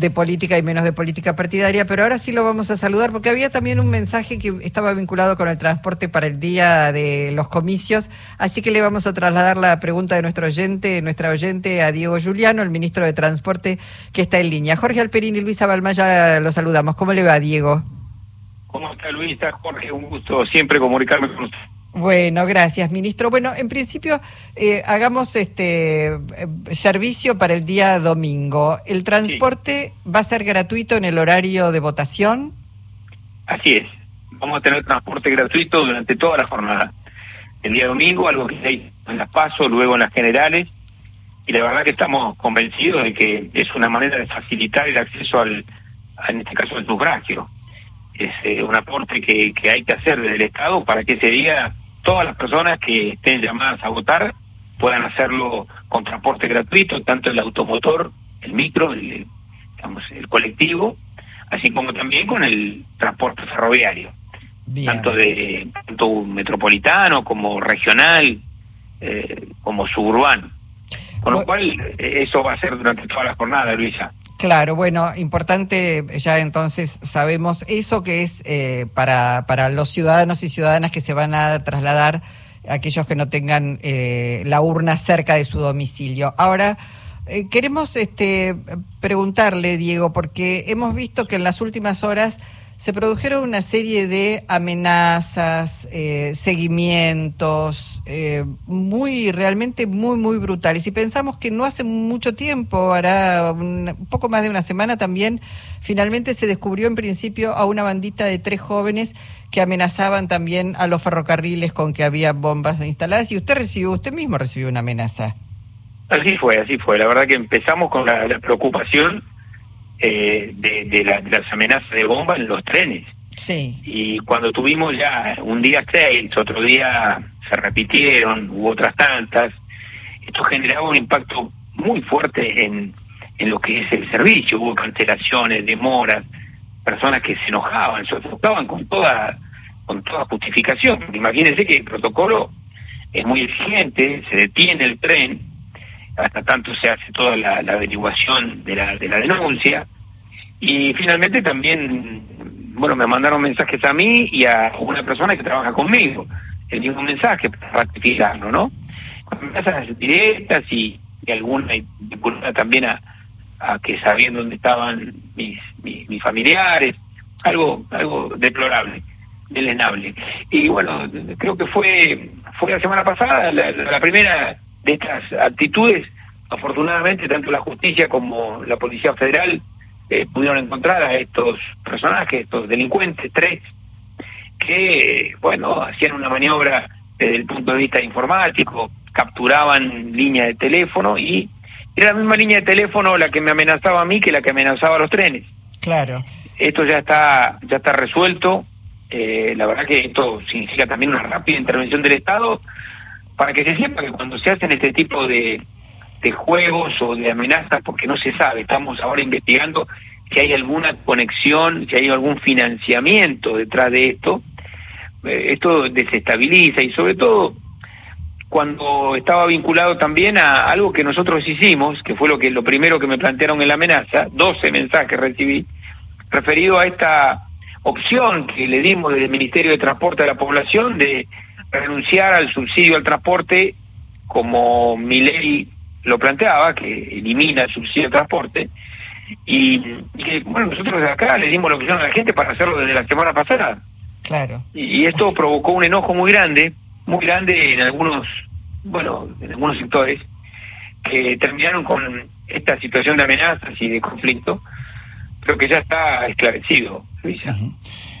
de política y menos de política partidaria, pero ahora sí lo vamos a saludar porque había también un mensaje que estaba vinculado con el transporte para el día de los comicios, así que le vamos a trasladar la pregunta de nuestro oyente, nuestra oyente, a Diego Juliano, el ministro de Transporte, que está en línea. Jorge Alperín y Luisa Balmaya los saludamos. ¿Cómo le va, Diego? ¿Cómo está Luisa? Jorge, un gusto siempre comunicarme con usted. Bueno, gracias, ministro. Bueno, en principio eh, hagamos este eh, servicio para el día domingo. ¿El transporte va a ser gratuito en el horario de votación? Así es. Vamos a tener transporte gratuito durante toda la jornada. El día domingo, algo que hay en las pasos, luego en las generales. Y la verdad que estamos convencidos de que es una manera de facilitar el acceso al, en este caso, al sufragio. Es eh, un aporte que, que hay que hacer desde el Estado para que ese día todas las personas que estén llamadas a votar puedan hacerlo con transporte gratuito, tanto el automotor, el micro, el, digamos, el colectivo, así como también con el transporte ferroviario, tanto de tanto metropolitano como regional, eh, como suburbano. Con lo cual, eh, eso va a ser durante toda la jornada, Luisa. Claro, bueno, importante, ya entonces sabemos eso que es eh, para, para los ciudadanos y ciudadanas que se van a trasladar, aquellos que no tengan eh, la urna cerca de su domicilio. Ahora, eh, queremos este, preguntarle, Diego, porque hemos visto que en las últimas horas se produjeron una serie de amenazas, eh, seguimientos, eh, muy, realmente muy, muy brutales. Y pensamos que no hace mucho tiempo, hará un, poco más de una semana también, finalmente se descubrió en principio a una bandita de tres jóvenes que amenazaban también a los ferrocarriles con que había bombas instaladas. Y usted recibió, usted mismo recibió una amenaza. Así fue, así fue. La verdad que empezamos con la preocupación eh, de, las amenazas de bomba en los trenes. Sí. Y cuando tuvimos ya un día seis, otro día se repitieron, hubo otras tantas, esto generaba un impacto muy fuerte en, en lo que es el servicio. Hubo cancelaciones, demoras, personas que se enojaban, se enfocaban con toda, con toda justificación. Imagínense que el protocolo es muy exigente, se detiene el tren, hasta tanto se hace toda la, averiguación de la, de la denuncia. Y finalmente también, bueno, me mandaron mensajes a mí y a una persona que trabaja conmigo, el mismo mensaje para ratificarlo, ¿no? Amenazas directas y, y alguna vinculada también a, a que sabían dónde estaban mis, mis, familiares, algo, algo deplorable, delenable. Y bueno, creo que fue, fue la semana pasada la primera de estas actitudes, afortunadamente tanto la justicia como la Policía Federal eh, pudieron encontrar a estos personajes, estos delincuentes, tres, que, bueno, hacían una maniobra desde el punto de vista informático, capturaban línea de teléfono y era la misma línea de teléfono la que me amenazaba a mí que la que amenazaba a los trenes. Claro. Esto ya está, ya está resuelto. Eh, la verdad que esto significa también una rápida intervención del Estado para que se sepa que cuando se hacen este tipo de, de juegos o de amenazas, porque no se sabe, estamos ahora investigando si hay alguna conexión, si hay algún financiamiento detrás de esto, eh, esto desestabiliza y sobre todo cuando estaba vinculado también a algo que nosotros hicimos, que fue lo que lo primero que me plantearon en la amenaza, 12 mensajes recibí referido a esta opción que le dimos desde el Ministerio de Transporte a la población de renunciar al subsidio al transporte como mi ley lo planteaba, que elimina el subsidio al transporte, y, que, bueno, nosotros desde acá le dimos la opción a la gente para hacerlo desde la semana pasada. Claro. Y, esto provocó un enojo muy grande, muy grande en algunos, bueno, en algunos sectores, que terminaron con esta situación de amenazas y de conflicto, creo que ya está esclarecido, Luisa.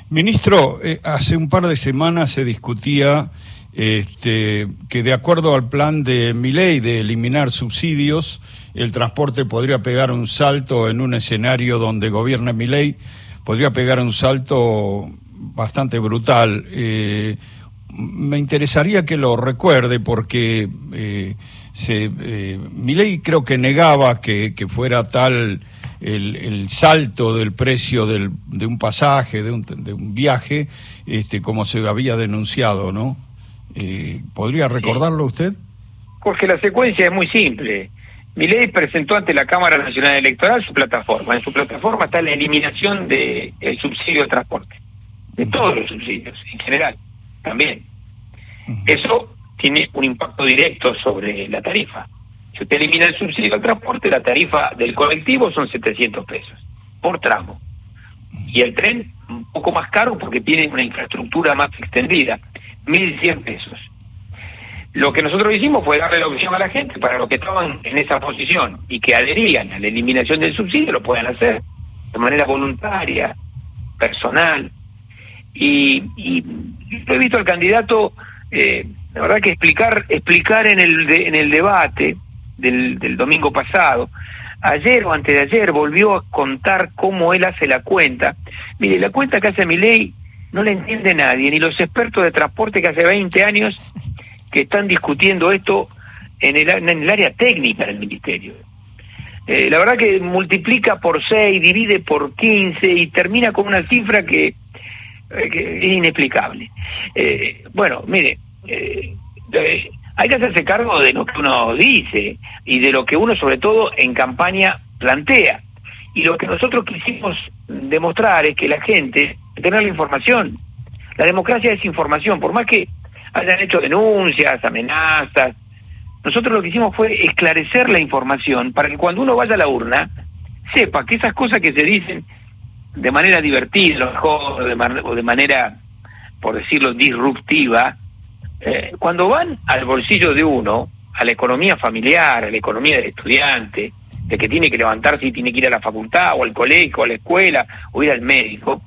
Ministro, eh, hace un par de semanas se discutía este, que de acuerdo al plan de mi ley de eliminar subsidios, el transporte podría pegar un salto en un escenario donde gobierna mi ley, podría pegar un salto bastante brutal. Eh, me interesaría que lo recuerde porque eh, se, mi ley creo que negaba que, que fuera tal el, salto del precio del, de un pasaje, de un, de un viaje, este, como se había denunciado, ¿no? Eh, ¿Podría recordarlo usted? Porque la secuencia es muy simple. Milei presentó ante la Cámara Nacional Electoral su plataforma. En su plataforma está la eliminación del subsidio de transporte, de todos los subsidios en general, también. Eso tiene un impacto directo sobre la tarifa. Si usted elimina el subsidio de transporte, la tarifa del colectivo son 700 pesos por tramo. Y el tren un poco más caro porque tiene una infraestructura más extendida, 1.100 pesos. Lo que nosotros hicimos fue darle la opción a la gente para los que estaban en esa posición y que adherían a la eliminación del subsidio, lo puedan hacer de manera voluntaria, personal. Y, y he visto al candidato, eh, la verdad que explicar explicar en el, en el debate del, del domingo pasado, ayer o antes de ayer volvió a contar cómo él hace la cuenta. Mire, la cuenta que hace mi ley no la entiende nadie, ni los expertos de transporte que hace 20 años que están discutiendo esto en el, en el área técnica del ministerio. Eh, la verdad que multiplica por 6, divide por 15 y termina con una cifra que, eh, es inexplicable. Eh, bueno, mire, hay que hacerse cargo de lo que uno dice y de lo que uno sobre todo en campaña plantea. Y lo que nosotros quisimos demostrar es que la gente, tener la información, la democracia es información, por más que hayan hecho denuncias, amenazas. Nosotros lo que hicimos fue esclarecer la información para que cuando uno vaya a la urna sepa que esas cosas que se dicen de manera divertida o de, o de manera, por decirlo, disruptiva, eh, cuando van al bolsillo de uno, a la economía familiar, a la economía del estudiante, de que tiene que levantarse y tiene que ir a la facultad o al colegio, o a la escuela o ir al médico,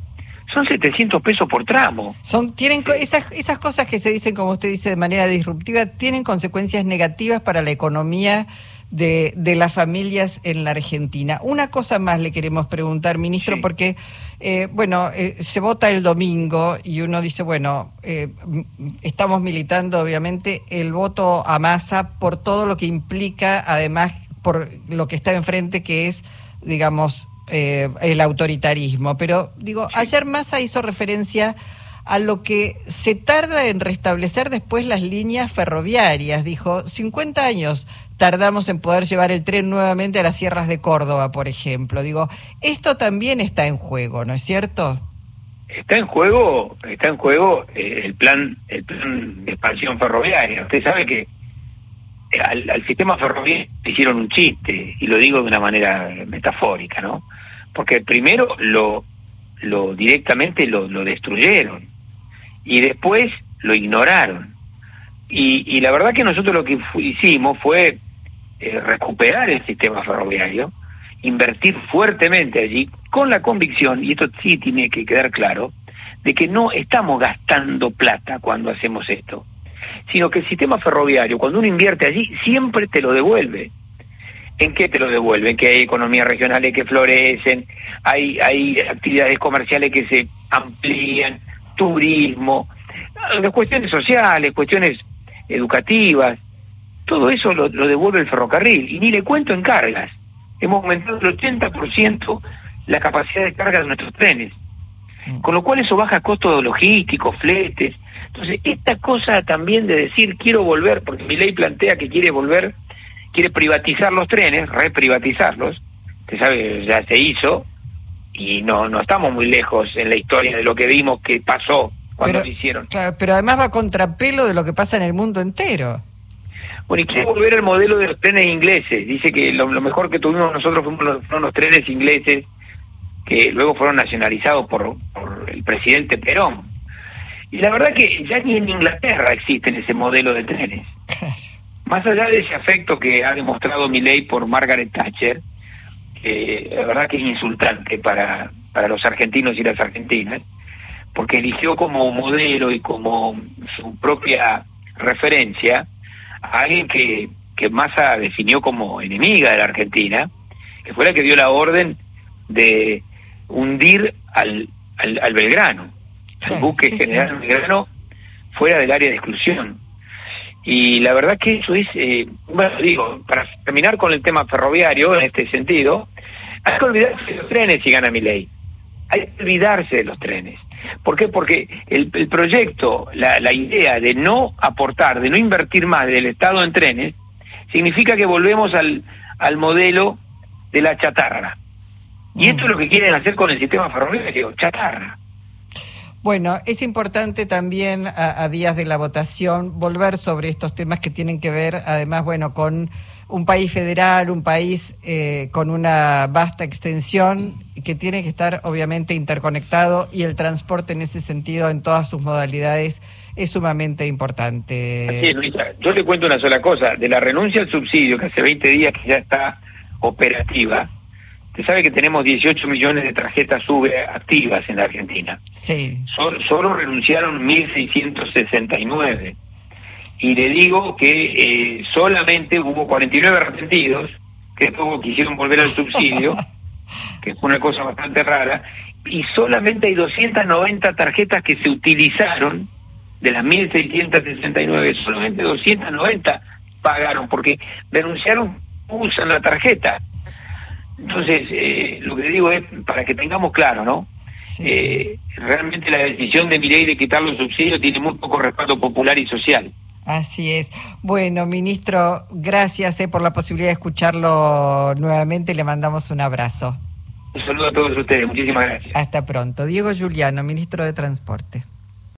son 700 pesos por tramo. Son, tienen esas, esas cosas que se dicen, como usted dice, de manera disruptiva, tienen consecuencias negativas para la economía de, de las familias en la Argentina. Una cosa más le queremos preguntar, ministro, porque, eh, bueno, eh, se vota el domingo y uno dice, bueno, eh, estamos militando, obviamente, el voto a masa por todo lo que implica, además, por lo que está enfrente, que es, digamos, eh, el autoritarismo. Pero digo, ayer Massa hizo referencia a lo que se tarda en restablecer después las líneas ferroviarias. Dijo, 50 años tardamos en poder llevar el tren nuevamente a las sierras de Córdoba, por ejemplo. Digo, esto también está en juego, ¿no es cierto? Está en juego, está en juego eh, el plan, el plan de expansión ferroviaria. Usted sabe que eh, al, al sistema ferroviario hicieron un chiste, y lo digo de una manera metafórica, ¿no? Porque primero lo, lo directamente lo, lo destruyeron y después lo ignoraron. Y, y la verdad que nosotros lo que hicimos fue eh, recuperar el sistema ferroviario, invertir fuertemente allí, con la convicción, y esto sí tiene que quedar claro, de que no estamos gastando plata cuando hacemos esto, sino que el sistema ferroviario, cuando uno invierte allí, siempre te lo devuelve. ¿En qué te lo devuelven? Que hay economías regionales que florecen, hay, hay actividades comerciales que se amplían, turismo, las cuestiones sociales, cuestiones educativas, todo eso lo, devuelve el ferrocarril. Y ni le cuento en cargas. Hemos aumentado el 80% la capacidad de carga de nuestros trenes. Mm. Con lo cual eso baja costos logísticos, fletes. Entonces, esta cosa también de decir quiero volver, porque mi ley plantea que quiere volver quiere privatizar los trenes, reprivatizarlos, usted sabe, ya se hizo, y no, no estamos muy lejos en la historia de lo que vimos que pasó cuando lo hicieron. pero además va contrapelo de lo que pasa en el mundo entero. Bueno, y quiere volver al modelo de los trenes ingleses. Dice que lo, mejor que tuvimos nosotros fueron los, fueron los, trenes ingleses que luego fueron nacionalizados por, por el presidente Perón. Y la verdad que ya ni en Inglaterra existen ese modelo de trenes. Más allá de ese afecto que ha demostrado mi ley por Margaret Thatcher, que la verdad que es insultante para, para los argentinos y las argentinas, porque eligió como modelo y como su propia referencia a alguien que, que Massa definió como enemiga de la Argentina, que fue la que dio la orden de hundir al, al, Belgrano, al buque general Belgrano, fuera del área de exclusión. Y la verdad que eso es, eh, bueno, digo, para terminar con el tema ferroviario en este sentido, hay que olvidarse de los trenes si gana mi ley. Hay que olvidarse de los trenes. ¿Por qué? Porque el, el proyecto, la, la idea de no aportar, de no invertir más del Estado en trenes, significa que volvemos al, al modelo de la chatarra. Y esto es lo que quieren hacer con el sistema ferroviario, chatarra. Bueno, es importante también a, días de la votación volver sobre estos temas que tienen que ver, además, bueno, con un país federal, un país eh, con una vasta extensión que tiene que estar obviamente interconectado y el transporte en ese sentido, en todas sus modalidades, es sumamente importante. Así es, Luisa. Yo le cuento una sola cosa. De la renuncia al subsidio, que hace 20 días que ya está operativa, Usted sabe que tenemos 18 millones de tarjetas SUBE activas en la Argentina. Sí. solo renunciaron 1.669. Y le digo que eh, solamente hubo 49 arrepentidos que después quisieron volver al subsidio, que fue una cosa bastante rara, y solamente hay 290 tarjetas que se utilizaron, de las 1.669, solamente 290 pagaron, porque denunciaron, usan la tarjeta. Entonces, eh, lo que digo es para que tengamos claro, ¿no? Eh, realmente la decisión de mi ley de quitar los subsidios tiene muy poco respaldo popular y social. Así es. Bueno, ministro, gracias eh, por la posibilidad de escucharlo nuevamente. Le mandamos un abrazo. Un saludo a todos ustedes. Muchísimas gracias. Hasta pronto. Diego Juliano, ministro de Transporte.